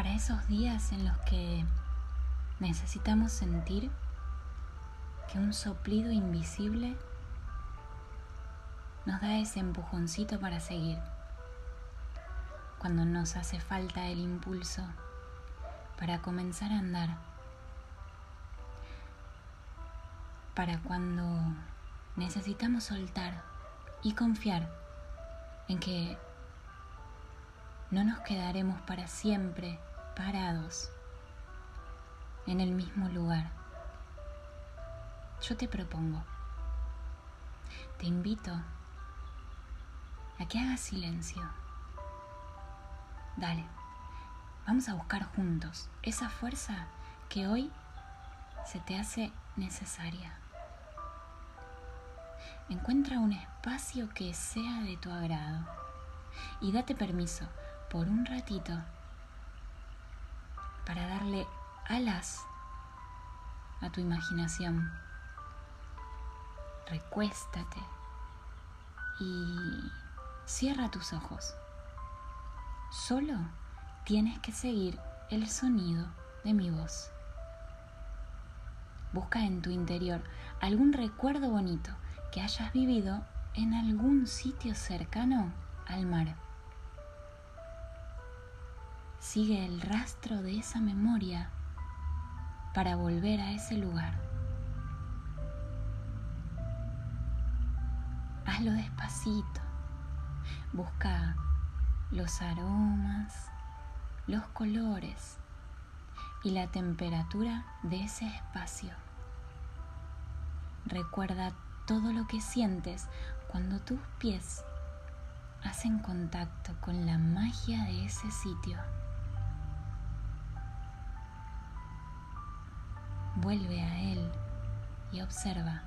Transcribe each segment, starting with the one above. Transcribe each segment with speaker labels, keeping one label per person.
Speaker 1: para esos días en los que necesitamos sentir que un soplido invisible nos da ese empujoncito para seguir. Cuando nos hace falta el impulso para comenzar a andar. Para cuando necesitamos soltar y confiar en que no nos quedaremos para siempre parados en el mismo lugar. Yo te propongo, te invito a que hagas silencio. Dale, vamos a buscar juntos esa fuerza que hoy se te hace necesaria. Encuentra un espacio que sea de tu agrado y date permiso por un ratito para darle alas a tu imaginación. Recuéstate y cierra tus ojos. Solo tienes que seguir el sonido de mi voz. Busca en tu interior algún recuerdo bonito que hayas vivido en algún sitio cercano al mar. Sigue el rastro de esa memoria para volver a ese lugar. Hazlo despacito. Busca los aromas, los colores y la temperatura de ese espacio. Recuerda todo lo que sientes cuando tus pies hacen contacto con la magia de ese sitio. Vuelve a él y observa.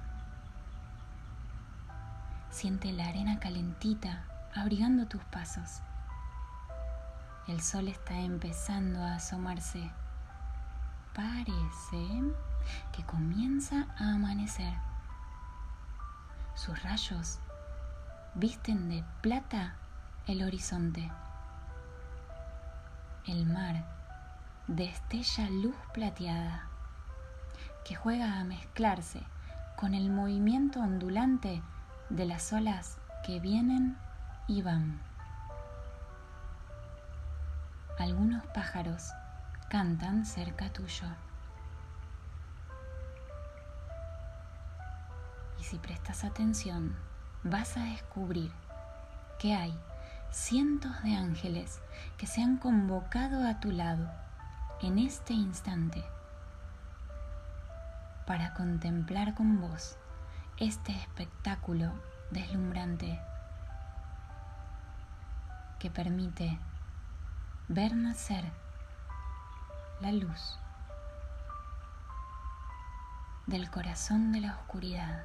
Speaker 1: Siente la arena calentita abrigando tus pasos. El sol está empezando a asomarse. Parece que comienza a amanecer. Sus rayos visten de plata el horizonte. El mar destella luz plateada que juega a mezclarse con el movimiento ondulante de las olas que vienen y van. Algunos pájaros cantan cerca tuyo. Y si prestas atención, vas a descubrir que hay cientos de ángeles que se han convocado a tu lado en este instante para contemplar con vos este espectáculo deslumbrante que permite ver nacer la luz del corazón de la oscuridad.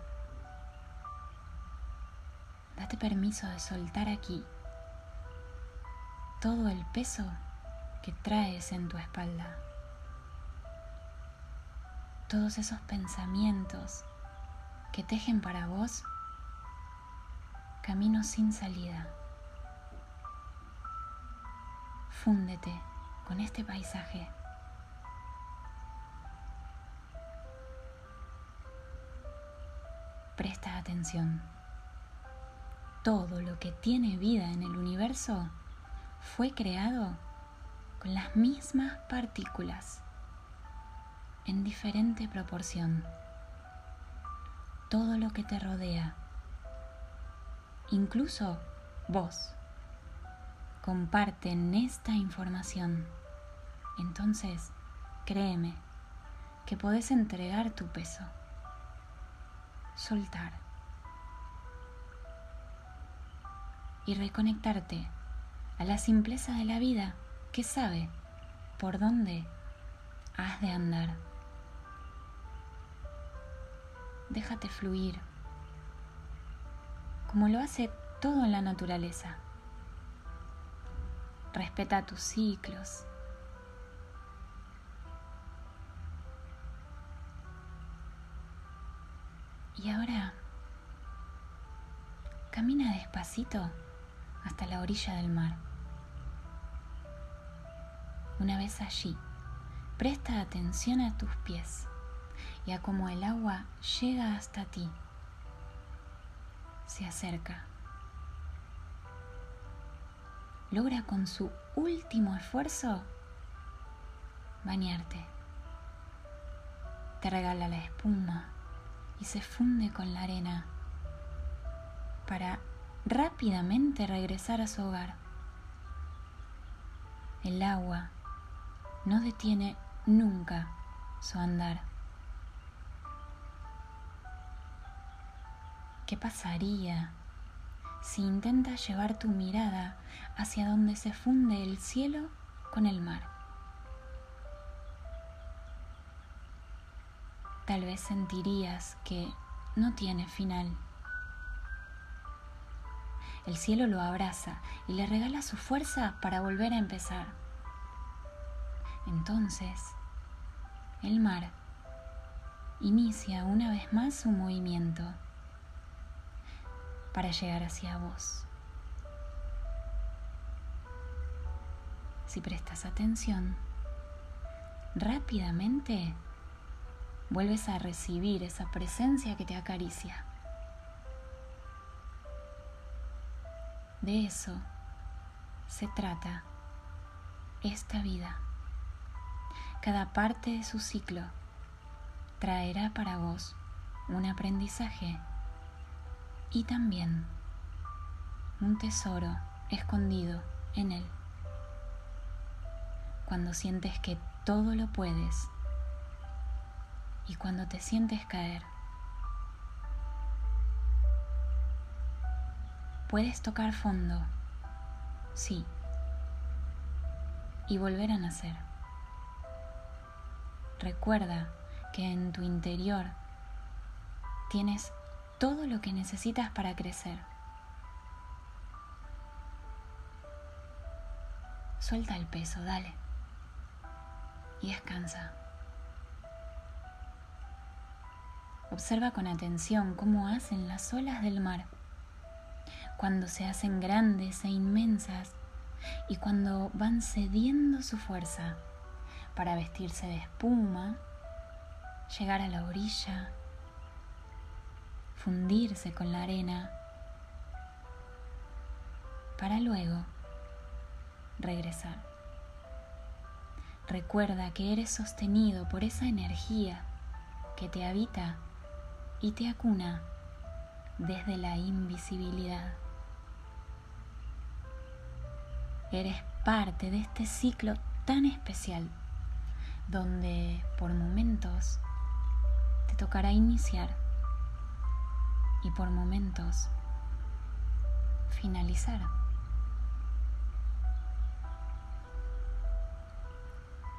Speaker 1: Date permiso de soltar aquí todo el peso que traes en tu espalda todos esos pensamientos que tejen para vos caminos sin salida. Fúndete con este paisaje. Presta atención. Todo lo que tiene vida en el universo fue creado con las mismas partículas en diferente proporción. Todo lo que te rodea, incluso vos, comparten esta información. Entonces, créeme que podés entregar tu peso, soltar y reconectarte a la simpleza de la vida que sabe por dónde has de andar déjate fluir, como lo hace todo en la naturaleza. Respeta tus ciclos. Y ahora camina despacito hasta la orilla del mar. Una vez allí, presta atención a tus pies y a el agua llega hasta ti. Se acerca. Logra con su último esfuerzo bañarte. Te regala la espuma y se funde con la arena para rápidamente regresar a su hogar. El agua no detiene nunca su andar. ¿Qué pasaría si intentas llevar tu mirada hacia donde se funde el cielo con el mar? Tal vez sentirías que no tiene final. El cielo lo abraza y le regala su fuerza para volver a empezar. Entonces, el mar inicia una vez más su movimiento para llegar hacia vos. Si prestas atención, rápidamente vuelves a recibir esa presencia que te acaricia. De eso se trata esta vida. Cada parte de su ciclo traerá para vos un aprendizaje y también un tesoro escondido en él. Cuando sientes que todo lo puedes y cuando te sientes caer. Puedes tocar fondo, sí, y volver a nacer. Recuerda que en tu interior tienes todo lo que necesitas para crecer. Suelta el peso, dale. Y descansa. Observa con atención cómo hacen las olas del mar cuando se hacen grandes e inmensas y cuando van cediendo su fuerza para vestirse de espuma, llegar a la orilla, fundirse con la arena, para luego regresar. Recuerda que eres sostenido por esa energía que te habita y te acuna desde la invisibilidad. Eres parte de este ciclo tan especial donde por momentos te tocará iniciar y por momentos finalizar.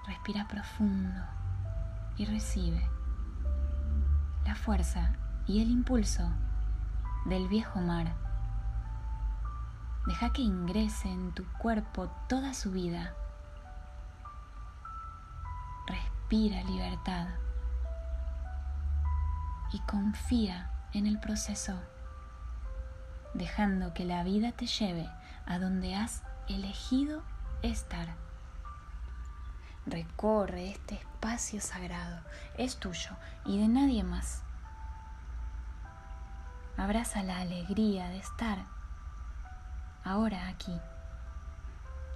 Speaker 1: Respira profundo y recibe la fuerza y el impulso del viejo mar Deja que ingrese en tu cuerpo toda su vida. Respira libertad y confía en el proceso, dejando que la vida te lleve a donde has elegido estar. Recorre este espacio sagrado, es tuyo y de nadie más. Abraza la alegría de estar ahora aquí,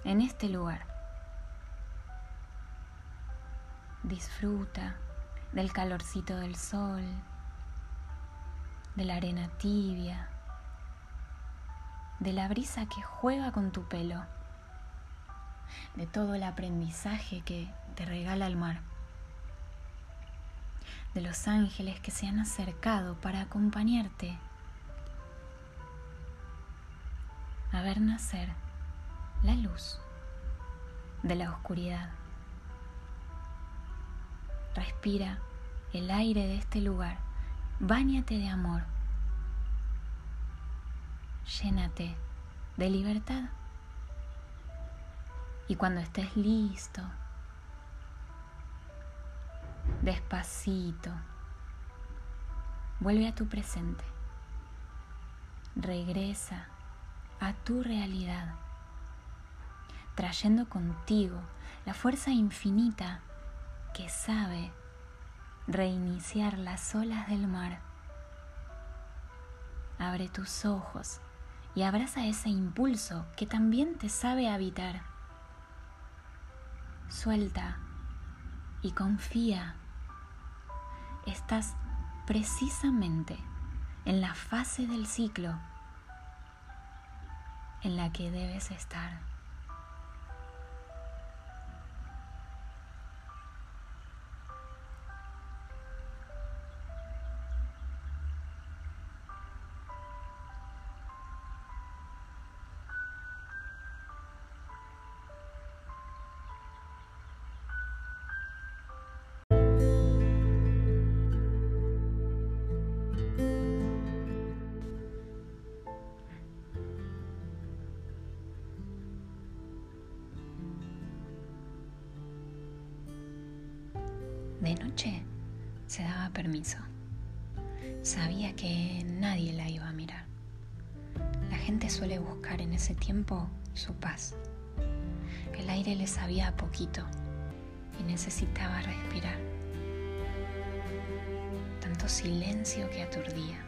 Speaker 1: en este lugar. Disfruta del calorcito del sol, de la arena tibia, de la brisa que juega con tu pelo, de todo el aprendizaje que te regala el mar, de los ángeles que se han acercado para acompañarte a ver nacer la luz de la oscuridad. Respira el aire de este lugar, báñate de amor, llénate de libertad. Y cuando estés listo, despacito, vuelve a tu presente, regresa a tu realidad. trayendo contigo la fuerza infinita que sabe reiniciar las olas del mar. Abre tus ojos y abraza ese impulso que también te sabe habitar. Suelta y confía. Estás precisamente en la fase del ciclo en la que debes estar. De noche se daba permiso. Sabía que nadie la iba a mirar. La gente suele buscar en ese tiempo su paz. El aire le sabía a poquito y necesitaba respirar. Tanto silencio que aturdía.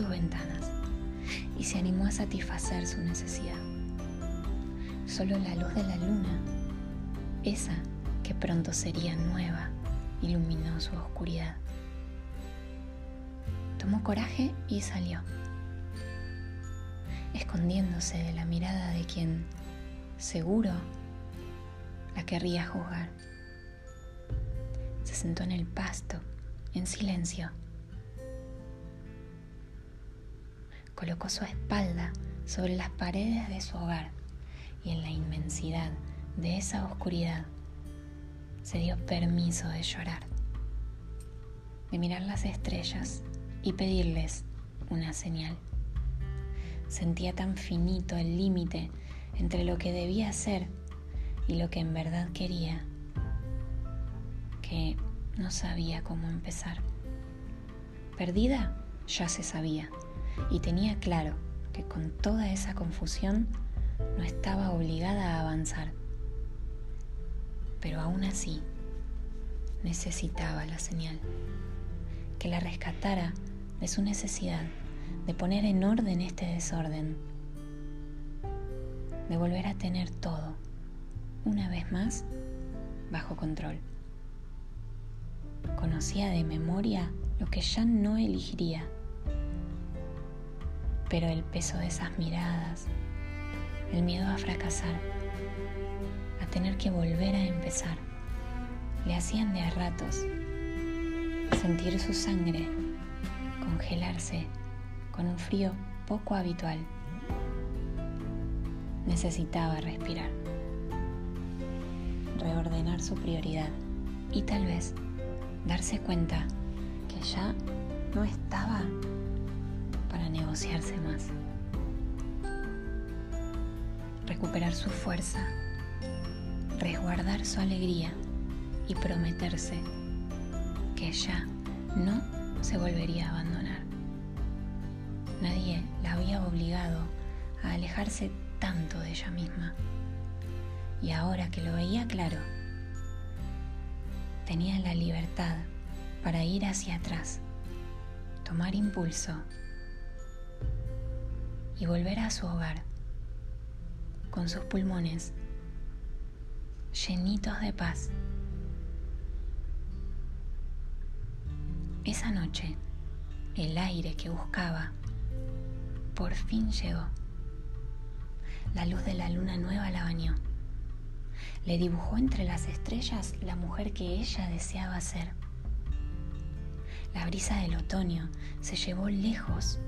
Speaker 1: Sus ventanas y se animó a satisfacer su necesidad. Solo la luz de la luna, esa que pronto sería nueva, iluminó su oscuridad. Tomó coraje y salió, escondiéndose de la mirada de quien, seguro, la querría juzgar. Se sentó en el pasto, en silencio. Colocó su espalda sobre las paredes de su hogar y en la inmensidad de esa oscuridad se dio permiso de llorar, de mirar las estrellas y pedirles una señal. Sentía tan finito el límite entre lo que debía hacer y lo que en verdad quería que no sabía cómo empezar. Perdida ya se sabía y tenía claro que con toda esa confusión no estaba obligada a avanzar. Pero aún así necesitaba la señal, que la rescatara de su necesidad de poner en orden este desorden, de volver a tener todo, una vez más, bajo control. Conocía de memoria lo que ya no elegiría, pero el peso de esas miradas, el miedo a fracasar, a tener que volver a empezar, le hacían de a ratos sentir su sangre congelarse con un frío poco habitual. Necesitaba respirar, reordenar su prioridad y tal vez darse cuenta que ya no estaba para negociarse más. Recuperar su fuerza, resguardar su alegría y prometerse que ya no se volvería a abandonar. Nadie la había obligado a alejarse tanto de ella misma. Y ahora que lo veía claro, tenía la libertad para ir hacia atrás, tomar impulso y volver a su hogar con sus pulmones llenitos de paz. Esa noche, el aire que buscaba por fin llegó. La luz de la luna nueva la bañó. Le dibujó entre las estrellas la mujer que ella deseaba ser. La brisa del otoño se llevó lejos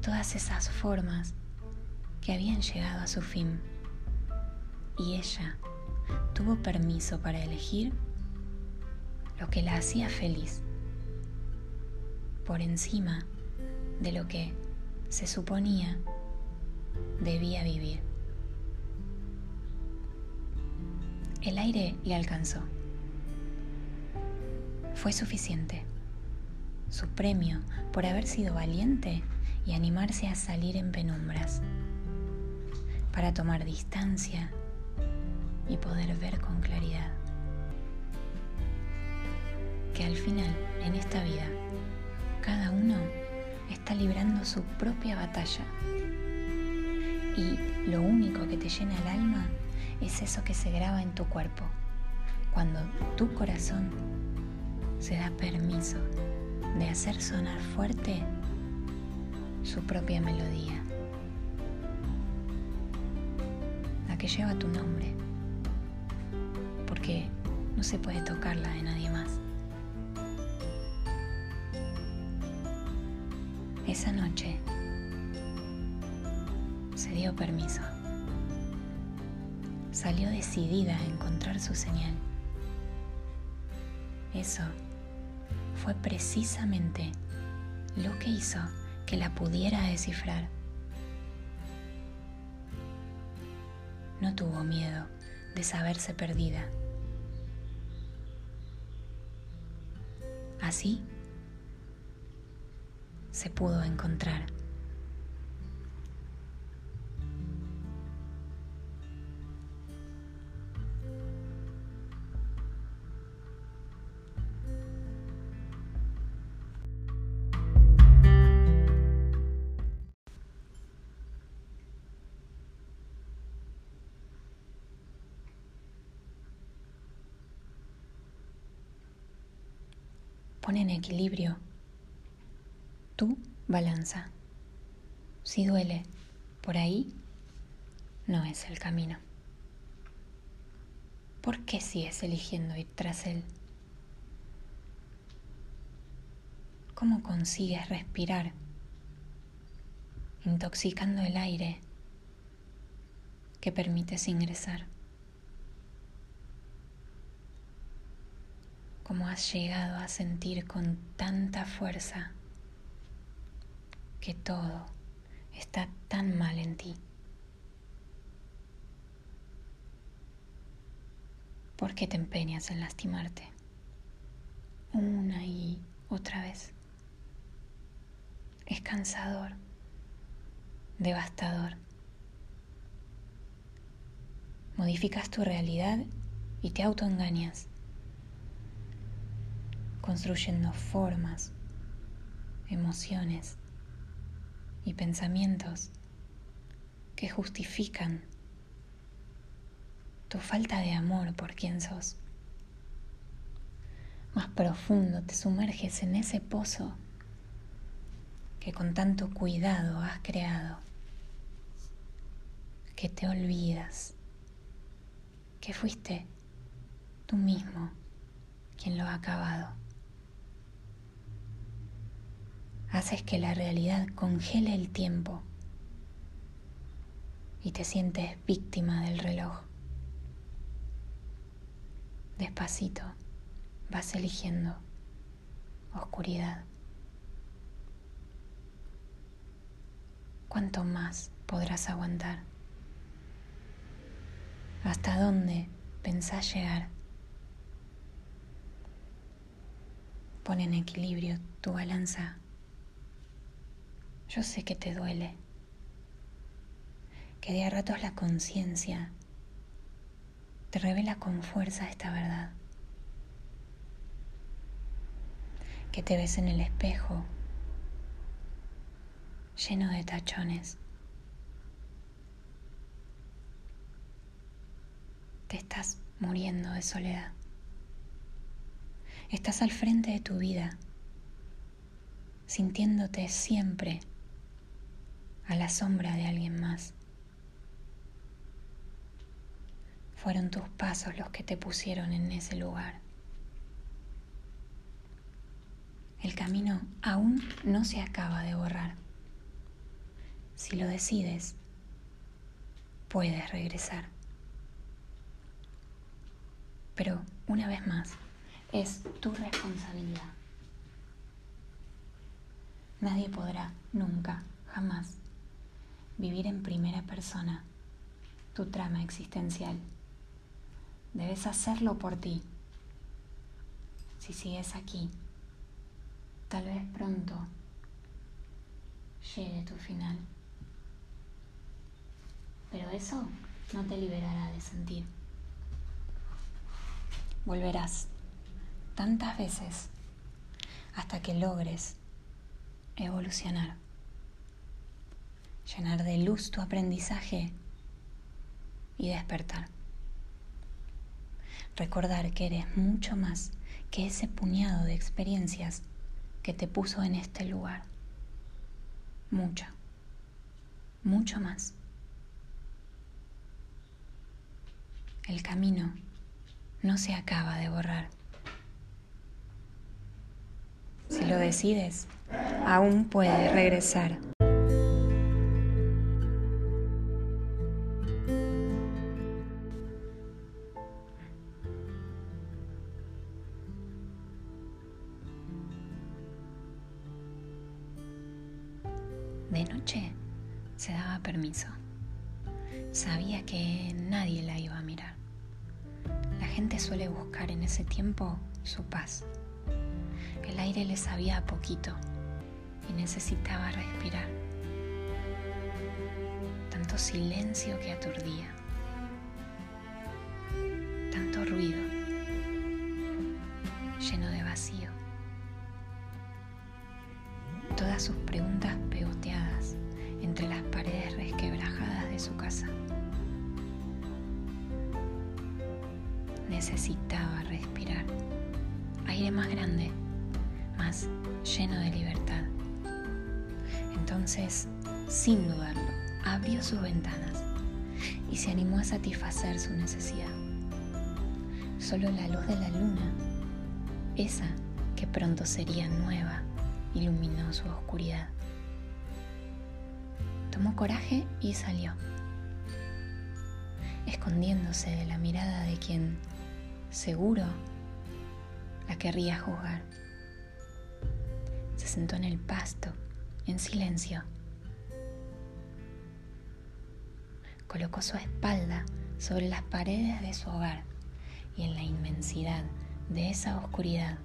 Speaker 1: todas esas formas que habían llegado a su fin. Y ella tuvo permiso para elegir lo que la hacía feliz, por encima de lo que se suponía debía vivir. El aire le alcanzó. Fue suficiente. Su premio por haber sido valiente y animarse a salir en penumbras, para tomar distancia y poder ver con claridad. Que al final, en esta vida, cada uno está librando su propia batalla. Y lo único que te llena el alma es eso que se graba en tu cuerpo, cuando tu corazón se da permiso de hacer sonar fuerte su propia melodía, la que lleva tu nombre, porque no se puede tocarla de nadie más. Esa noche se dio permiso. Salió decidida a encontrar su señal. Eso fue precisamente lo que hizo que la pudiera descifrar. No tuvo miedo de saberse perdida. Así se pudo encontrar. Pon en equilibrio tu balanza. Si duele por ahí, no es el camino. ¿Por qué sigues eligiendo ir tras él? ¿Cómo consigues respirar intoxicando el aire que permites ingresar? ¿Cómo has llegado a sentir con tanta fuerza que todo está tan mal en ti? ¿Por qué te empeñas en lastimarte? Una y otra vez. Es cansador, devastador. Modificas tu realidad y te autoengañas construyendo formas, emociones y pensamientos que justifican tu falta de amor por quien sos. Más profundo te sumerges en ese pozo que con tanto cuidado has creado, que te olvidas que fuiste tú mismo quien lo ha acabado haces que la realidad congele el tiempo y te sientes víctima del reloj. Despacito vas eligiendo oscuridad. ¿Cuánto más podrás aguantar? ¿Hasta dónde pensás llegar? Pon en equilibrio tu balanza yo sé que te duele, que de a ratos la conciencia te revela con fuerza esta verdad, que te ves en el espejo lleno de tachones. Te estás muriendo de soledad. Estás al frente de tu vida, sintiéndote siempre a la sombra de alguien más. Fueron tus pasos los que te pusieron en ese lugar. El camino aún no se acaba de borrar. Si lo decides, puedes regresar. Pero una vez más, es tu responsabilidad. Nadie podrá nunca, jamás, vivir en primera persona tu trama existencial. Debes hacerlo por ti. Si sigues aquí, tal vez pronto llegue tu final. Pero eso no te liberará de sentir. Volverás tantas veces hasta que logres evolucionar, llenar de luz tu aprendizaje y despertar. Recordar que eres mucho más que ese puñado de experiencias que te puso en este lugar. Mucho, mucho más. El camino no se acaba de borrar. Si lo decides, aún puedes regresar. De noche se daba permiso. Sabía que nadie la iba a mirar. La gente suele buscar en ese tiempo su paz. El aire le sabía a poquito y necesitaba respirar. Tanto silencio que aturdía. Lleno de libertad. Entonces, sin dudarlo, abrió sus ventanas y se animó a satisfacer su necesidad. Solo la luz de la luna, esa que pronto sería nueva, iluminó su oscuridad. Tomó coraje y salió, escondiéndose de la mirada de quien, seguro, la querría juzgar. Se sentó en el pasto, en silencio. Colocó su espalda sobre las paredes de su hogar y en la inmensidad de esa oscuridad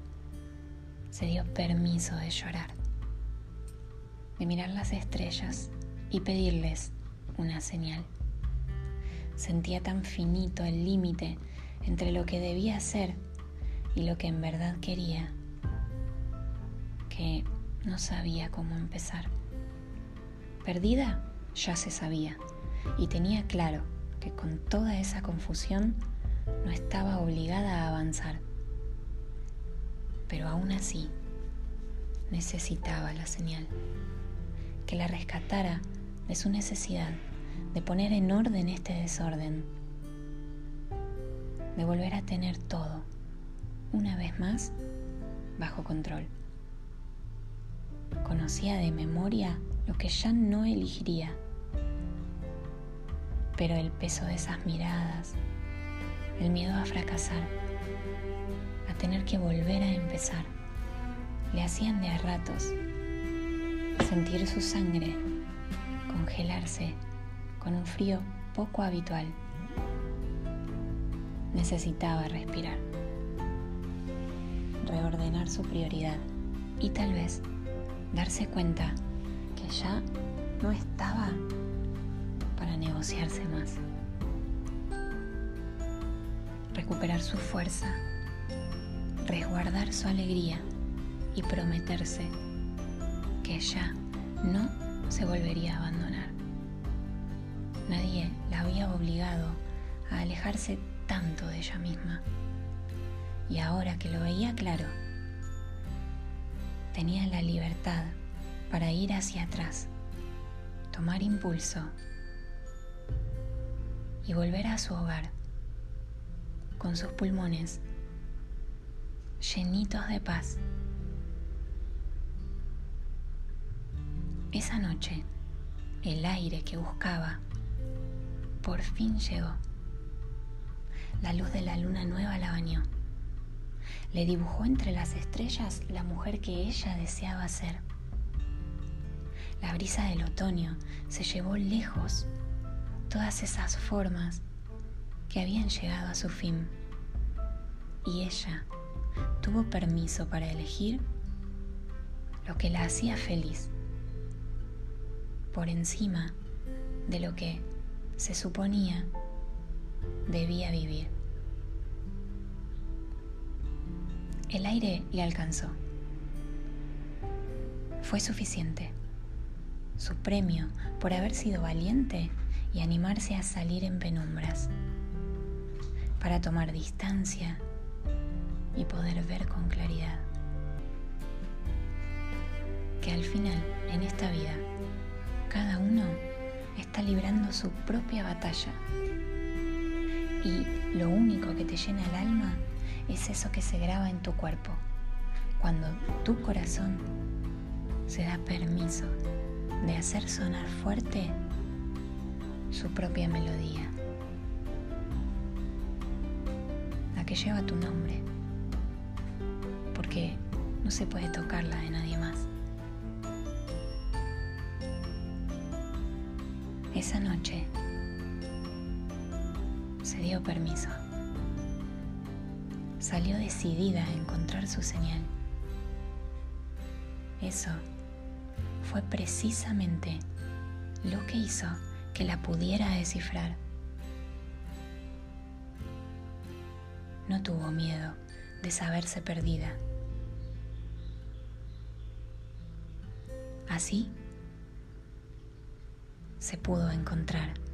Speaker 1: se dio permiso de llorar, de mirar las estrellas y pedirles una señal. Sentía tan finito el límite entre lo que debía ser y lo que en verdad quería que no sabía cómo empezar. Perdida ya se sabía y tenía claro que con toda esa confusión no estaba obligada a avanzar. Pero aún así necesitaba la señal, que la rescatara de su necesidad de poner en orden este desorden, de volver a tener todo, una vez más, bajo control. Conocía de memoria lo que ya no elegiría, pero el peso de esas miradas, el miedo a fracasar, a tener que volver a empezar, le hacían de a ratos sentir su sangre congelarse con un frío poco habitual. Necesitaba respirar, reordenar su prioridad y tal vez darse cuenta que ya no estaba para negociarse más. Recuperar su fuerza, resguardar su alegría y prometerse que ya no se volvería a abandonar. Nadie la había obligado a alejarse tanto de ella misma. Y ahora que lo veía claro, tenía la libertad para ir hacia atrás, tomar impulso y volver a su hogar con sus pulmones llenitos de paz. Esa noche, el aire que buscaba por fin llegó. La luz de la luna nueva la bañó. Le dibujó entre las estrellas la mujer que ella deseaba ser. La brisa del otoño se llevó lejos todas esas formas que habían llegado a su fin. Y ella tuvo permiso para elegir lo que la hacía feliz por encima de lo que se suponía debía vivir. El aire le alcanzó. Fue suficiente. Su premio por haber sido valiente y animarse a salir en penumbras, para tomar distancia y poder ver con claridad. Que al final, en esta vida, cada uno está librando su propia batalla. Y lo único que te llena el alma es eso que se graba en tu cuerpo, cuando tu corazón se da permiso de hacer sonar fuerte su propia melodía, la que lleva tu nombre, porque no se puede tocarla de nadie más. Esa noche se dio permiso. Salió decidida a encontrar su señal. Eso fue precisamente lo que hizo que la pudiera descifrar. No tuvo miedo de saberse perdida. Así se pudo encontrar.